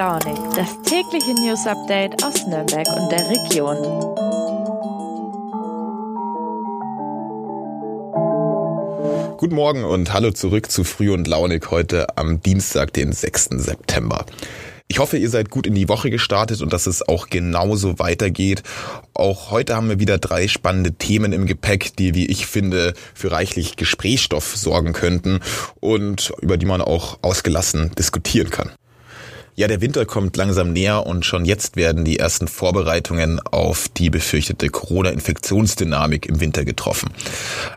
Launig, das tägliche News Update aus Nürnberg und der Region. Guten Morgen und hallo zurück zu Früh und Launig heute am Dienstag, den 6. September. Ich hoffe, ihr seid gut in die Woche gestartet und dass es auch genauso weitergeht. Auch heute haben wir wieder drei spannende Themen im Gepäck, die, wie ich finde, für reichlich Gesprächsstoff sorgen könnten und über die man auch ausgelassen diskutieren kann. Ja, der Winter kommt langsam näher und schon jetzt werden die ersten Vorbereitungen auf die befürchtete Corona-Infektionsdynamik im Winter getroffen.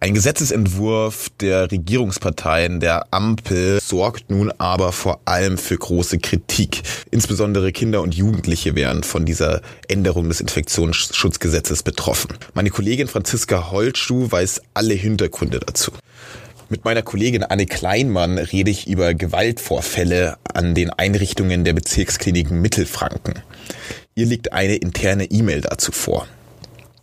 Ein Gesetzesentwurf der Regierungsparteien der Ampel sorgt nun aber vor allem für große Kritik. Insbesondere Kinder und Jugendliche wären von dieser Änderung des Infektionsschutzgesetzes betroffen. Meine Kollegin Franziska Holtschuh weiß alle Hintergründe dazu. Mit meiner Kollegin Anne Kleinmann rede ich über Gewaltvorfälle an den Einrichtungen der Bezirkskliniken Mittelfranken. Ihr liegt eine interne E-Mail dazu vor.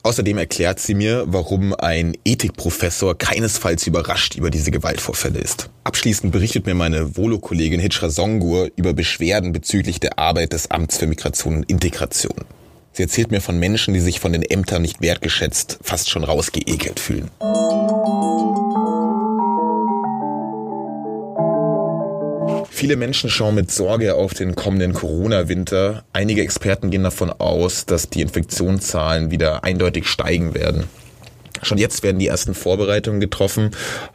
Außerdem erklärt sie mir, warum ein Ethikprofessor keinesfalls überrascht über diese Gewaltvorfälle ist. Abschließend berichtet mir meine Volo-Kollegin Hitchra Songur über Beschwerden bezüglich der Arbeit des Amts für Migration und Integration. Sie erzählt mir von Menschen, die sich von den Ämtern nicht wertgeschätzt, fast schon rausgeekelt fühlen. Viele Menschen schauen mit Sorge auf den kommenden Corona-Winter. Einige Experten gehen davon aus, dass die Infektionszahlen wieder eindeutig steigen werden. Schon jetzt werden die ersten Vorbereitungen getroffen.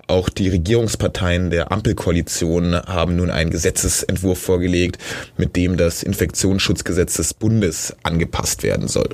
Auch die Regierungsparteien der Ampelkoalition haben nun einen Gesetzesentwurf vorgelegt, mit dem das Infektionsschutzgesetz des Bundes angepasst werden soll.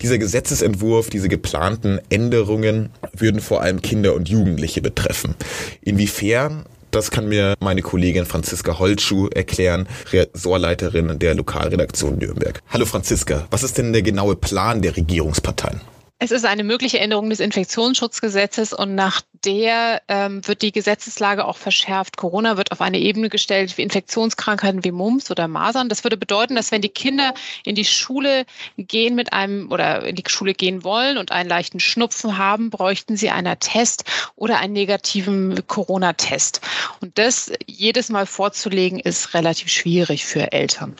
Dieser Gesetzesentwurf, diese geplanten Änderungen würden vor allem Kinder und Jugendliche betreffen. Inwiefern das kann mir meine Kollegin Franziska Holtschuh erklären, Ressortleiterin der Lokalredaktion Nürnberg. Hallo Franziska, was ist denn der genaue Plan der Regierungsparteien? Es ist eine mögliche Änderung des Infektionsschutzgesetzes und nach der ähm, wird die Gesetzeslage auch verschärft. Corona wird auf eine Ebene gestellt wie Infektionskrankheiten wie Mumps oder Masern. Das würde bedeuten, dass wenn die Kinder in die Schule gehen mit einem oder in die Schule gehen wollen und einen leichten Schnupfen haben, bräuchten sie einen Test oder einen negativen Corona-Test. Und das jedes Mal vorzulegen ist relativ schwierig für Eltern.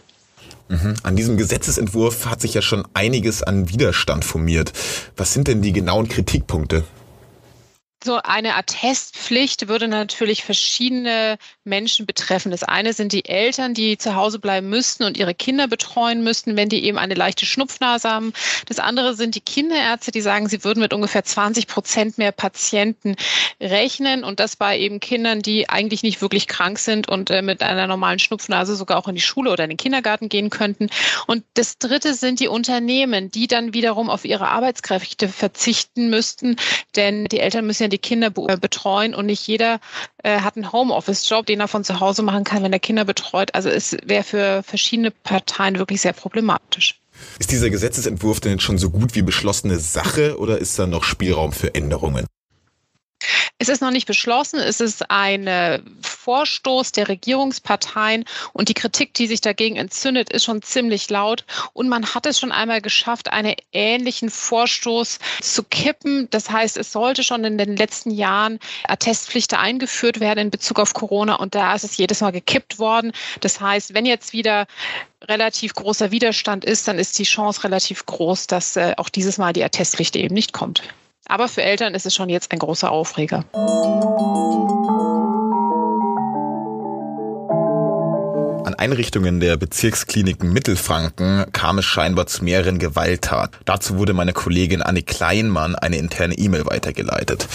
Mhm. An diesem Gesetzesentwurf hat sich ja schon einiges an Widerstand formiert. Was sind denn die genauen Kritikpunkte? So eine Attestpflicht würde natürlich verschiedene Menschen betreffen. Das eine sind die Eltern, die zu Hause bleiben müssten und ihre Kinder betreuen müssten, wenn die eben eine leichte Schnupfnase haben. Das andere sind die Kinderärzte, die sagen, sie würden mit ungefähr 20 Prozent mehr Patienten rechnen und das bei eben Kindern, die eigentlich nicht wirklich krank sind und äh, mit einer normalen Schnupfnase sogar auch in die Schule oder in den Kindergarten gehen könnten. Und das dritte sind die Unternehmen, die dann wiederum auf ihre Arbeitskräfte verzichten müssten, denn die Eltern müssen ja die Kinder äh, betreuen und nicht jeder äh, hat einen Homeoffice-Job, den er von zu Hause machen kann, wenn er Kinder betreut. Also es wäre für verschiedene Parteien wirklich sehr problematisch. Ist dieser Gesetzesentwurf denn jetzt schon so gut wie beschlossene Sache oder ist da noch Spielraum für Änderungen? Es ist noch nicht beschlossen. Es ist ein Vorstoß der Regierungsparteien und die Kritik, die sich dagegen entzündet, ist schon ziemlich laut. Und man hat es schon einmal geschafft, einen ähnlichen Vorstoß zu kippen. Das heißt, es sollte schon in den letzten Jahren Attestpflichten eingeführt werden in Bezug auf Corona und da ist es jedes Mal gekippt worden. Das heißt, wenn jetzt wieder relativ großer Widerstand ist, dann ist die Chance relativ groß, dass äh, auch dieses Mal die Attestpflicht eben nicht kommt. Aber für Eltern ist es schon jetzt ein großer Aufreger. Einrichtungen der Bezirkskliniken Mittelfranken kam es scheinbar zu mehreren Gewalttaten. Dazu wurde meine Kollegin Anne Kleinmann eine interne E-Mail weitergeleitet.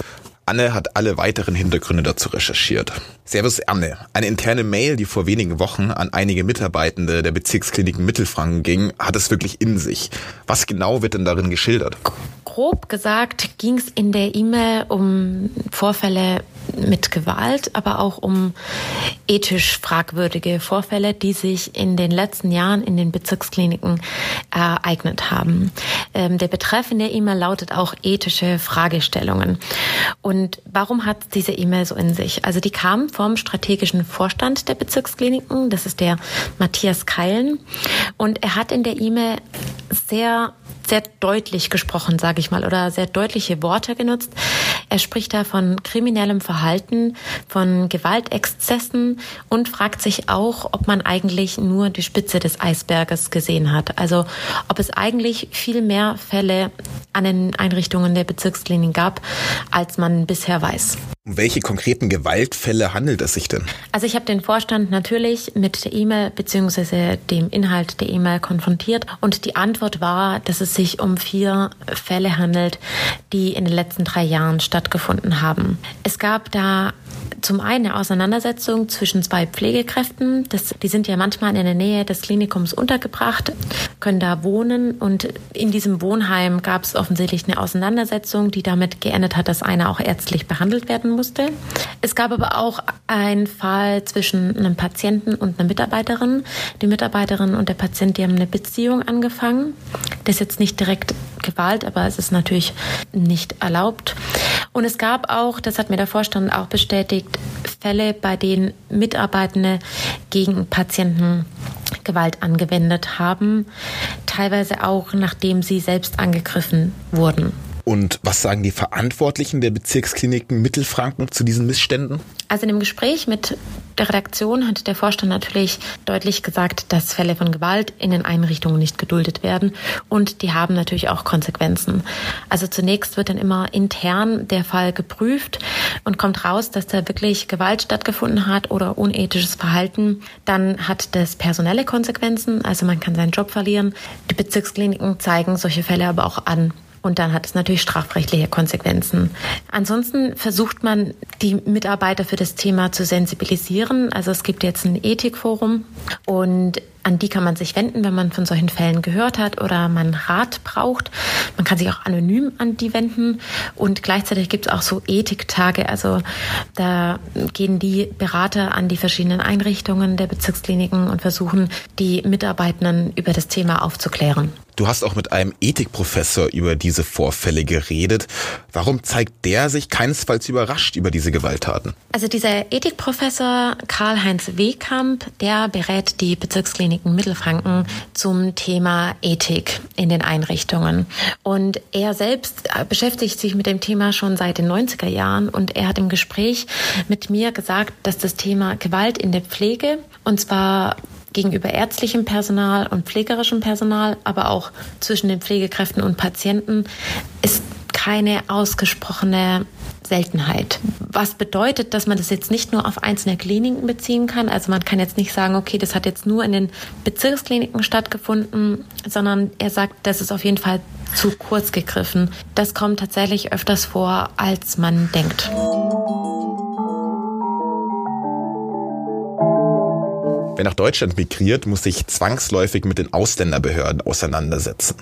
Anne hat alle weiteren Hintergründe dazu recherchiert. Servus Anne. Eine interne Mail, die vor wenigen Wochen an einige Mitarbeitende der Bezirkskliniken Mittelfranken ging, hat es wirklich in sich. Was genau wird denn darin geschildert? Grob gesagt ging es in der E-Mail um Vorfälle mit Gewalt, aber auch um ethisch fragwürdige Vorfälle, die sich in den letzten Jahren in den Bezirkskliniken ereignet haben. Ähm, der Betreff in der E-Mail lautet auch ethische Fragestellungen. Und warum hat diese E-Mail so in sich? Also die kam vom strategischen Vorstand der Bezirkskliniken, das ist der Matthias Keilen. Und er hat in der E-Mail sehr sehr deutlich gesprochen, sage ich mal, oder sehr deutliche Worte genutzt. Er spricht da von kriminellem Verhalten, von Gewaltexzessen und fragt sich auch, ob man eigentlich nur die Spitze des Eisberges gesehen hat. Also ob es eigentlich viel mehr Fälle an den Einrichtungen der Bezirksklinik gab, als man bisher weiß. Um welche konkreten Gewaltfälle handelt es sich denn? Also ich habe den Vorstand natürlich mit der E-Mail bzw. dem Inhalt der E-Mail konfrontiert und die Antwort war, dass es sich um vier Fälle handelt, die in den letzten drei Jahren stattgefunden haben. Es gab da zum einen eine Auseinandersetzung zwischen zwei Pflegekräften. Das, die sind ja manchmal in der Nähe des Klinikums untergebracht, können da wohnen und in diesem Wohnheim gab es offensichtlich eine Auseinandersetzung, die damit geendet hat, dass einer auch ärztlich behandelt werden musste. Es gab aber auch einen Fall zwischen einem Patienten und einer Mitarbeiterin. Die Mitarbeiterin und der Patient, die haben eine Beziehung angefangen. Das ist jetzt nicht direkt Gewalt, aber es ist natürlich nicht erlaubt. Und es gab auch, das hat mir der Vorstand auch bestätigt, Fälle, bei denen Mitarbeitende gegen Patienten Gewalt angewendet haben, teilweise auch nachdem sie selbst angegriffen wurden. Und was sagen die Verantwortlichen der Bezirkskliniken Mittelfranken zu diesen Missständen? Also in dem Gespräch mit der Redaktion hat der Vorstand natürlich deutlich gesagt, dass Fälle von Gewalt in den Einrichtungen nicht geduldet werden und die haben natürlich auch Konsequenzen. Also zunächst wird dann immer intern der Fall geprüft und kommt raus, dass da wirklich Gewalt stattgefunden hat oder unethisches Verhalten. Dann hat das personelle Konsequenzen, also man kann seinen Job verlieren. Die Bezirkskliniken zeigen solche Fälle aber auch an. Und dann hat es natürlich strafrechtliche Konsequenzen. Ansonsten versucht man, die Mitarbeiter für das Thema zu sensibilisieren. Also es gibt jetzt ein Ethikforum und an die kann man sich wenden, wenn man von solchen Fällen gehört hat oder man Rat braucht. Man kann sich auch anonym an die wenden und gleichzeitig gibt es auch so Ethiktage. Also da gehen die Berater an die verschiedenen Einrichtungen der Bezirkskliniken und versuchen, die Mitarbeitenden über das Thema aufzuklären. Du hast auch mit einem Ethikprofessor über diese Vorfälle geredet. Warum zeigt der sich keinesfalls überrascht über diese Gewalttaten? Also dieser Ethikprofessor Karl-Heinz Wehkamp, der berät die Bezirkskliniken Mittelfranken zum Thema Ethik in den Einrichtungen. Und er selbst beschäftigt sich mit dem Thema schon seit den 90er Jahren und er hat im Gespräch mit mir gesagt, dass das Thema Gewalt in der Pflege und zwar gegenüber ärztlichem Personal und pflegerischem Personal, aber auch zwischen den Pflegekräften und Patienten ist keine ausgesprochene Seltenheit. Was bedeutet, dass man das jetzt nicht nur auf einzelne Kliniken beziehen kann. Also man kann jetzt nicht sagen, okay, das hat jetzt nur in den Bezirkskliniken stattgefunden, sondern er sagt, das ist auf jeden Fall zu kurz gegriffen. Das kommt tatsächlich öfters vor, als man denkt. Wer nach Deutschland migriert, muss sich zwangsläufig mit den Ausländerbehörden auseinandersetzen.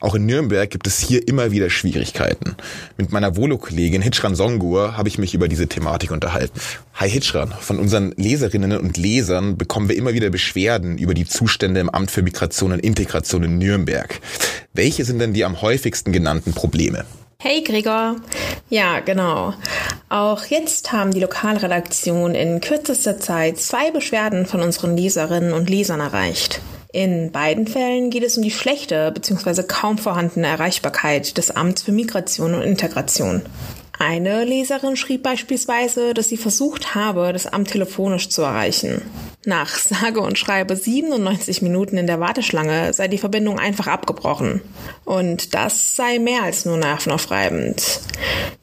Auch in Nürnberg gibt es hier immer wieder Schwierigkeiten. Mit meiner Volo-Kollegin Hitchran Songur habe ich mich über diese Thematik unterhalten. Hi Hitchran, von unseren Leserinnen und Lesern bekommen wir immer wieder Beschwerden über die Zustände im Amt für Migration und Integration in Nürnberg. Welche sind denn die am häufigsten genannten Probleme? Hey Gregor. Ja, genau. Auch jetzt haben die Lokalredaktion in kürzester Zeit zwei Beschwerden von unseren Leserinnen und Lesern erreicht. In beiden Fällen geht es um die schlechte bzw. kaum vorhandene Erreichbarkeit des Amts für Migration und Integration. Eine Leserin schrieb beispielsweise, dass sie versucht habe, das Amt telefonisch zu erreichen. Nach sage und schreibe 97 Minuten in der Warteschlange sei die Verbindung einfach abgebrochen. Und das sei mehr als nur nervenaufreibend.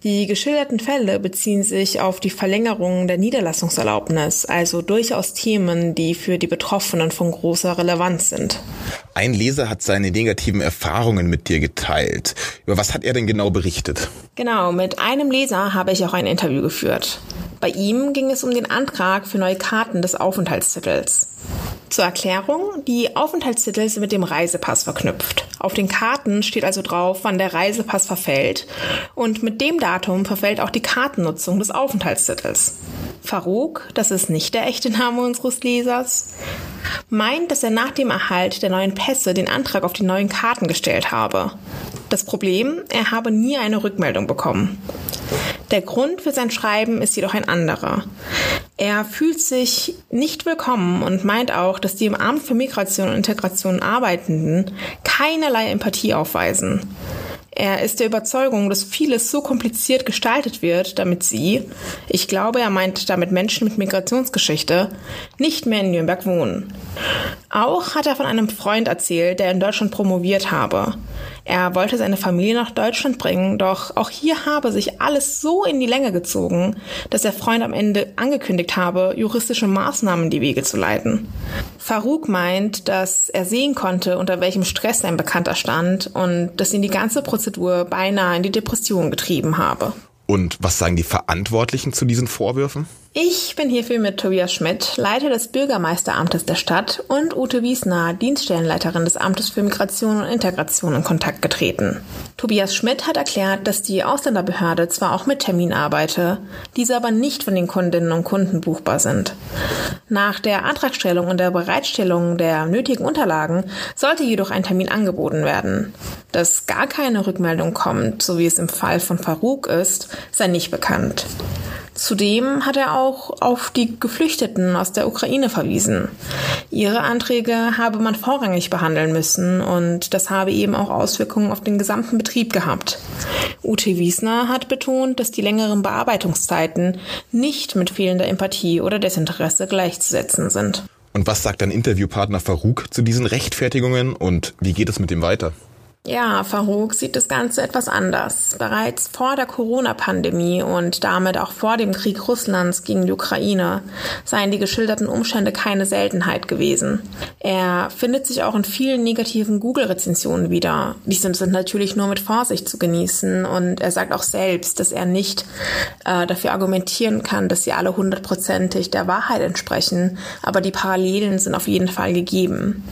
Die geschilderten Fälle beziehen sich auf die Verlängerung der Niederlassungserlaubnis, also durchaus Themen, die für die Betroffenen von großer Relevanz sind. Ein Leser hat seine negativen Erfahrungen mit dir geteilt. Über was hat er denn genau berichtet? Genau, mit einem Leser habe ich auch ein Interview geführt. Bei ihm ging es um den Antrag für neue Karten des Aufenthaltstitels. Zur Erklärung, die Aufenthaltstitel sind mit dem Reisepass verknüpft. Auf den Karten steht also drauf, wann der Reisepass verfällt und mit dem Datum verfällt auch die Kartennutzung des Aufenthaltstitels. Farouk, das ist nicht der echte Name unseres Lesers, meint, dass er nach dem Erhalt der neuen Pässe den Antrag auf die neuen Karten gestellt habe. Das Problem, er habe nie eine Rückmeldung bekommen. Der Grund für sein Schreiben ist jedoch ein anderer. Er fühlt sich nicht willkommen und meint auch, dass die im Amt für Migration und Integration Arbeitenden keinerlei Empathie aufweisen. Er ist der Überzeugung, dass vieles so kompliziert gestaltet wird, damit sie, ich glaube, er meint damit Menschen mit Migrationsgeschichte, nicht mehr in Nürnberg wohnen. Auch hat er von einem Freund erzählt, der in Deutschland promoviert habe. Er wollte seine Familie nach Deutschland bringen, doch auch hier habe sich alles so in die Länge gezogen, dass der Freund am Ende angekündigt habe, juristische Maßnahmen in die Wege zu leiten. Farouk meint, dass er sehen konnte, unter welchem Stress sein Bekannter stand und dass ihn die ganze Prozedur beinahe in die Depression getrieben habe. Und was sagen die Verantwortlichen zu diesen Vorwürfen? Ich bin hierfür mit Tobias Schmidt, Leiter des Bürgermeisteramtes der Stadt, und Ute Wiesner, Dienststellenleiterin des Amtes für Migration und Integration, in Kontakt getreten. Tobias Schmidt hat erklärt, dass die Ausländerbehörde zwar auch mit Termin arbeite, diese aber nicht von den Kundinnen und Kunden buchbar sind. Nach der Antragstellung und der Bereitstellung der nötigen Unterlagen sollte jedoch ein Termin angeboten werden. Dass gar keine Rückmeldung kommt, so wie es im Fall von Farouk ist, sei nicht bekannt. Zudem hat er auch auf die Geflüchteten aus der Ukraine verwiesen. Ihre Anträge habe man vorrangig behandeln müssen und das habe eben auch Auswirkungen auf den gesamten Betrieb gehabt. Ute Wiesner hat betont, dass die längeren Bearbeitungszeiten nicht mit fehlender Empathie oder Desinteresse gleichzusetzen sind. Und was sagt dein Interviewpartner Farouk zu diesen Rechtfertigungen und wie geht es mit ihm weiter? Ja, Farouk sieht das Ganze etwas anders. Bereits vor der Corona-Pandemie und damit auch vor dem Krieg Russlands gegen die Ukraine seien die geschilderten Umstände keine Seltenheit gewesen. Er findet sich auch in vielen negativen Google-Rezensionen wieder. Diese sind natürlich nur mit Vorsicht zu genießen und er sagt auch selbst, dass er nicht äh, dafür argumentieren kann, dass sie alle hundertprozentig der Wahrheit entsprechen, aber die Parallelen sind auf jeden Fall gegeben.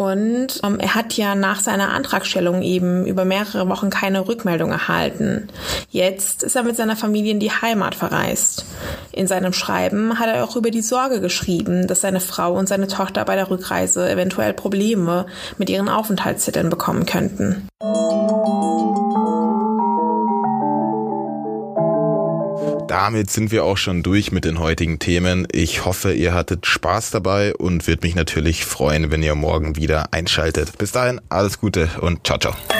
Und ähm, er hat ja nach seiner Antragstellung eben über mehrere Wochen keine Rückmeldung erhalten. Jetzt ist er mit seiner Familie in die Heimat verreist. In seinem Schreiben hat er auch über die Sorge geschrieben, dass seine Frau und seine Tochter bei der Rückreise eventuell Probleme mit ihren Aufenthaltstiteln bekommen könnten. Damit sind wir auch schon durch mit den heutigen Themen. Ich hoffe, ihr hattet Spaß dabei und würde mich natürlich freuen, wenn ihr morgen wieder einschaltet. Bis dahin, alles Gute und ciao, ciao.